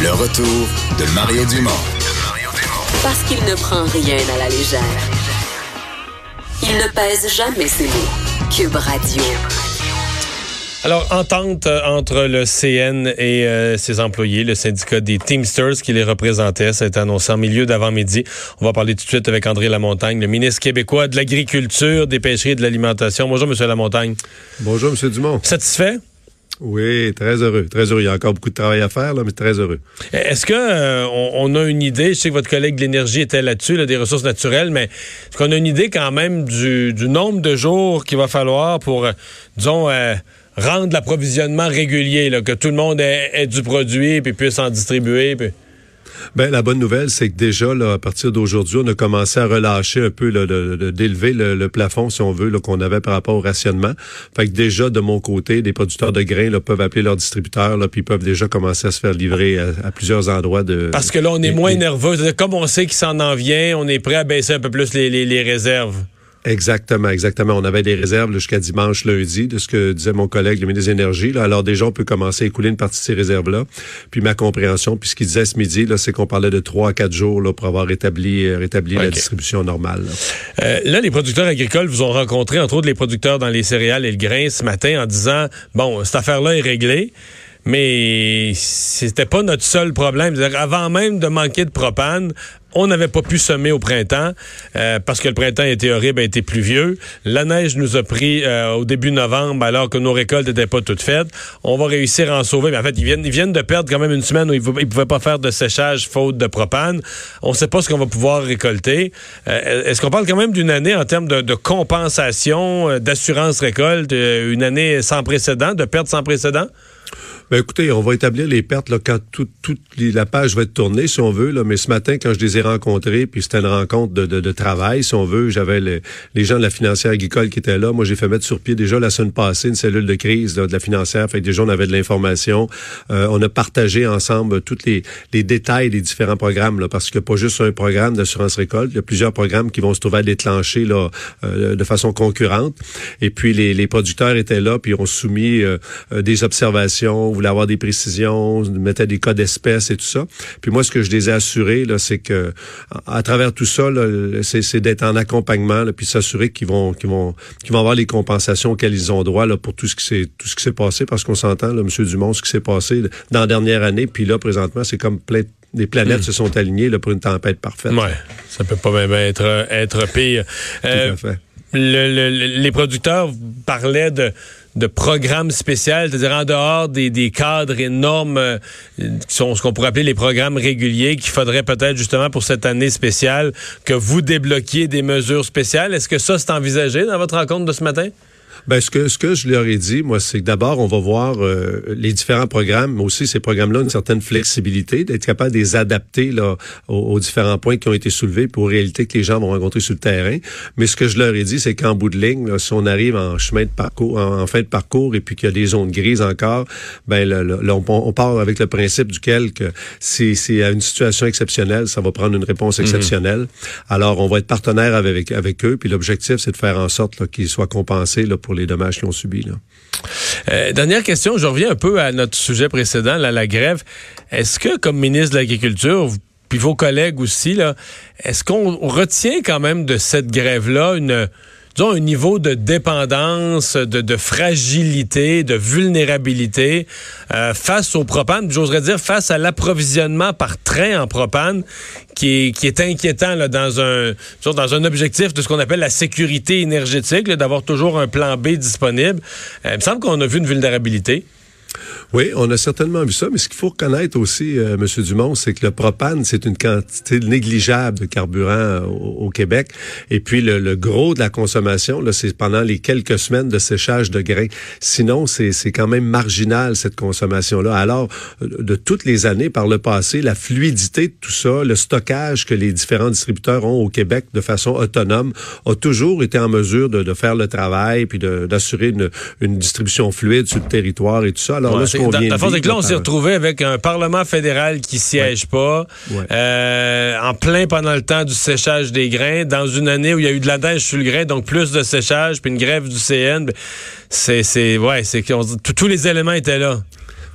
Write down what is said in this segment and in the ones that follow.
Le retour de Mario Dumont. Parce qu'il ne prend rien à la légère. Il ne pèse jamais ses mots. Cube Radio. Alors, entente euh, entre le CN et euh, ses employés, le syndicat des Teamsters qui les représentait, ça a été annoncé en milieu d'avant-midi. On va parler tout de suite avec André Lamontagne, le ministre québécois de l'Agriculture, des Pêcheries et de l'Alimentation. Bonjour, Monsieur Lamontagne. Bonjour, M. Dumont. Satisfait? Oui, très heureux. Très heureux. Il y a encore beaucoup de travail à faire, là, mais très heureux. Est-ce que euh, a une idée, je sais que votre collègue de l'énergie était là-dessus, là, des ressources naturelles, mais est-ce qu'on a une idée quand même du, nombre de jours qu'il va falloir pour, euh, disons, euh, rendre l'approvisionnement régulier, que tout le monde ait, du produit puis puisse en distribuer? Ben, la bonne nouvelle, c'est que déjà, là, à partir d'aujourd'hui, on a commencé à relâcher un peu, d'élever le, le plafond, si on veut, là, qu'on avait par rapport au rationnement. Fait que déjà, de mon côté, des producteurs de grains là, peuvent appeler leurs distributeurs, là, puis ils peuvent déjà commencer à se faire livrer à, à plusieurs endroits de. Parce que là, on est moins nerveux. Comme on sait qu'il s'en en vient, on est prêt à baisser un peu plus les, les, les réserves. Exactement, exactement. On avait des réserves jusqu'à dimanche, lundi, de ce que disait mon collègue, le ministre des Énergies. Là. Alors déjà, on peut commencer à écouler une partie de ces réserves-là. Puis ma compréhension, puis ce qu'il disait ce midi, c'est qu'on parlait de trois à quatre jours là, pour avoir rétabli, euh, rétabli la distribution normale. là. Euh, là, les producteurs agricoles vous ont rencontré, entre autres les producteurs dans les céréales et le grain ce matin en disant, bon, cette affaire-là est réglée. Mais c'était pas notre seul problème. Avant même de manquer de propane, on n'avait pas pu semer au printemps euh, parce que le printemps était horrible, a été pluvieux. La neige nous a pris euh, au début novembre alors que nos récoltes n'étaient pas toutes faites. On va réussir à en sauver. Mais en fait, ils viennent, ils viennent de perdre quand même une semaine où ils ne pouvaient pas faire de séchage faute de propane. On ne sait pas ce qu'on va pouvoir récolter. Euh, Est-ce qu'on parle quand même d'une année en termes de, de compensation, d'assurance récolte, une année sans précédent, de perte sans précédent? Ben écoutez, on va établir les pertes là, quand toute les- la page va être tournée, si on veut. Là, mais ce matin, quand je les ai rencontrés, puis c'était une rencontre de, de, de travail, si on veut, j'avais le- les gens de la financière agricole qui étaient là. Moi, j'ai fait mettre sur pied déjà la semaine passée une cellule de crise là, de la financière. Fait que déjà, on avait de l'information. Euh, on a partagé ensemble tous les, les détails des différents programmes, là, parce a pas juste un programme d'assurance récolte. Il y a plusieurs programmes qui vont se trouver à déclencher là, euh, de façon concurrente. Et puis, les, les producteurs étaient là, puis ont soumis euh, euh, des observations, voulaient avoir des précisions, mettaient des cas d'espèces et tout ça. Puis moi, ce que je les ai assurés, là, c'est que à, à travers tout ça, là, c'est, d'être en accompagnement, là, puis s'assurer qu'ils vont, qu'ils vont, qu'ils vont avoir les compensations auxquelles ils ont droit là, pour tout ce qui s'est, tout ce qui s'est passé, parce qu'on s'entend, là, Monsieur Dumont, ce qui s'est passé dans la dernière année, puis là, présentement, c'est comme plein des planètes se sont alignées là, pour une tempête parfaite. Ouais, ça peut pas même être, être pire. Tout Euh, à fait. le- le- les producteurs parlaient de, de programmes spéciaux, c'est-à-dire en dehors des, des cadres énormes euh, qui sont ce qu'on pourrait appeler les programmes réguliers, qu'il faudrait peut-être justement pour cette année spéciale que vous débloquiez des mesures spéciales. Est-ce que ça c'est envisagé dans votre rencontre de ce matin? Ben, ce que, ce que je leur ai dit, moi, c'est que d'abord, on va voir euh, les différents programmes, mais aussi ces programmes-là, une certaine flexibilité, d'être capable de les adapter là, aux, aux différents points qui ont été soulevés pour réalité que les gens vont rencontrer sur le terrain. Mais ce que je leur ai dit, c'est qu'en bout de ligne, là, si on arrive en chemin de parcours, en, en fin de parcours, et puis qu'il y a des zones grises encore, ben là, là, on, on part avec le principe duquel que si c'est à une situation exceptionnelle, ça va prendre une réponse exceptionnelle. Alors, on va être partenaire avec, avec eux, puis l'objectif, c'est de faire en sorte qu'ils soient compensés là, pour les dommages qu'ils ont subis. Euh, dernière question, je reviens un peu à notre sujet précédent, là, la grève. Est-ce que, comme ministre de l'Agriculture, puis vos collègues aussi, est-ce qu'on retient quand même de cette grève-là une, disons, un niveau de dépendance, de, fragilité, de vulnérabilité euh, face au propane, j'oserais dire face à l'approvisionnement par train en propane, qui est, qui est inquiétant dans un objectif de ce qu'on appelle la sécurité énergétique, d'avoir toujours un plan B disponible. Euh, il me semble qu'on a vu une vulnérabilité. Oui, on a certainement vu ça, mais ce qu'il faut reconnaître aussi, euh, M. Dumont, c'est que le propane, c'est une quantité négligeable de carburant euh, au, Québec. Et puis, le, gros de la consommation, là, c'est pendant les quelques semaines de séchage de grains. Sinon, c'est quand même marginal, cette consommation-là. Alors, de toutes les années par le passé, la fluidité de tout ça, le stockage que les différents distributeurs ont au Québec de façon autonome, a toujours été en mesure de, de faire le travail puis d'assurer une, une, distribution fluide sur le territoire et tout ça. Alors là, ce qu'on vient de vivre, là, on s'est retrouvé avec un Parlement fédéral qui siège pas, euh, en plein pendant le temps du séchage des grains, dans une année où il y a eu de la neige sur le grain, donc plus de séchage, puis une grève du CN. Ben, c'est, c'est, ouais, c'est tous les éléments étaient là.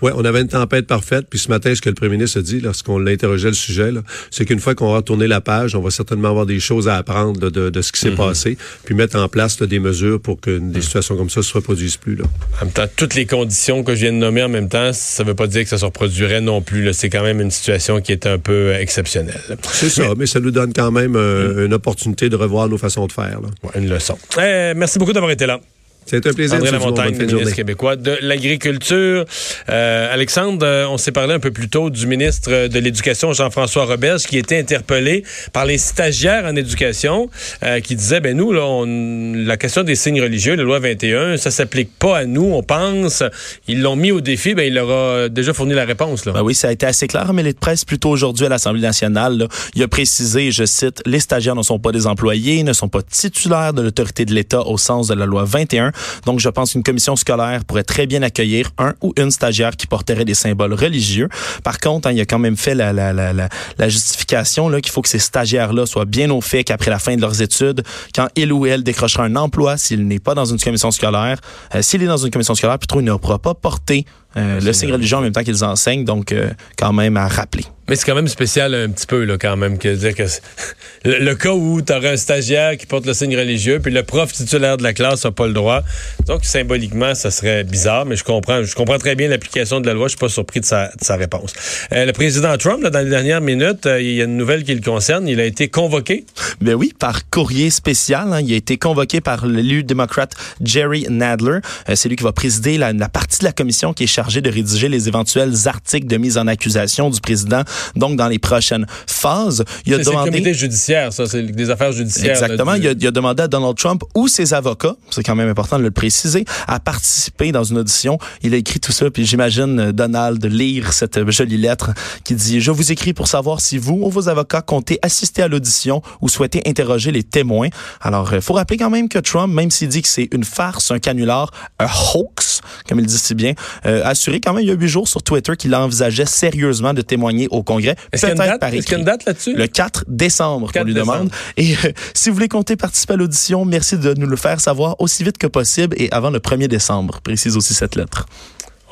Oui, on avait une tempête parfaite. Puis ce matin, ce que le premier ministre a dit lorsqu'on l'interrogeait le sujet, c'est qu'une fois qu'on va tourner la page, on va certainement avoir des choses à apprendre de, ce qui s'est mhm. passé, puis mettre en place des mesures pour que des mhm. situations comme ça ne se reproduisent plus. Là. En même temps, toutes les conditions que je viens de nommer en même temps, ça ne veut pas dire que ça se reproduirait non plus. C'est quand même une situation qui est un peu exceptionnelle. C'est ça, mais... ça nous donne quand même euh, mhm. une opportunité de revoir nos façons de faire. Là. une leçon. Eh, merci beaucoup d'avoir été là. C'est un plaisir. André Lamontagne, ministre québécois de l'Agriculture. Euh, Alexandre, euh, on s'est parlé un peu plus tôt du ministre de l'Éducation, Jean-François Roberge, qui était interpellé par les stagiaires en éducation, euh, qui disaient, ben nous, là, on, la question des signes religieux, la loi 21, ça s'applique pas à nous, on pense. Ils l'ont mis au défi, ben il leur a déjà fourni la réponse. Là. Ben oui, ça a été assez clair, mais les presse plutôt aujourd'hui à l'Assemblée nationale, là, il a précisé, je cite, les stagiaires ne sont pas des employés, ne sont pas titulaires de l'autorité de l'État au sens de la loi 21. Donc, je pense qu'une commission scolaire pourrait très bien accueillir un ou une stagiaire qui porterait des symboles religieux. Par contre, hein, il a quand même fait la, la, la, la, justification qu'il faut que ces stagiaires-là soient bien au fait qu'après la fin de leurs études, quand il ou elle décrochera un emploi, s'il n'est pas dans une commission scolaire, euh, s'il est dans une commission scolaire, plutôt il ne pourra pas porter euh, le signe religieux en même temps qu'ils enseignent, donc euh, quand même à rappeler. Mais c'est quand même spécial un petit peu, là, quand même, que dire que le, cas où tu aurais un stagiaire qui porte le signe religieux, puis le prof titulaire de la classe n'a pas le droit. Donc, symboliquement, ça serait bizarre, mais je comprends, je comprends très bien l'application de la loi. Je suis pas surpris de sa, de sa réponse. Euh, le président Trump, là, dans les dernières minutes, euh, il y a une nouvelle qui le concerne. Il a été convoqué. Ben oui, par courrier spécial. Hein, il a été convoqué par l'élu démocrate Jerry Nadler. Euh, c'est lui qui va présider la, la partie de la commission qui est chargée de rédiger les éventuels articles de mise en accusation du président donc, dans les prochaines phases, il a demandé... C'est comité judiciaire, ça, c'est des affaires judiciaires. Exactement. il, a, il, a, demandé à Donald Trump ou ses avocats, c'est quand même important de le préciser, à participer dans une audition. Il a écrit tout ça, puis j'imagine euh, Donald lire cette jolie lettre qui dit « Je vous écris pour savoir si vous ou vos avocats comptez assister à l'audition ou souhaitez interroger les témoins. » Alors, il euh, faut rappeler quand même que Trump, même s'il dit que c'est une farce, un canular, un hoax, comme il dit si bien, euh, assuré quand même il y a huit jours sur Twitter qu'il envisageait sérieusement de témoigner au Congrès. Est-ce qu'il y a une date, là-dessus? Le 4 décembre qu'on lui demande. Et euh, si vous voulez compter participer à l'audition, merci de nous le faire savoir aussi vite que possible et avant le 1er décembre, précise aussi cette lettre.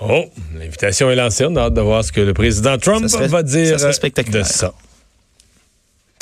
Oh, l'invitation est lancée. On a hâte de voir ce que le président Trump va dire de ça.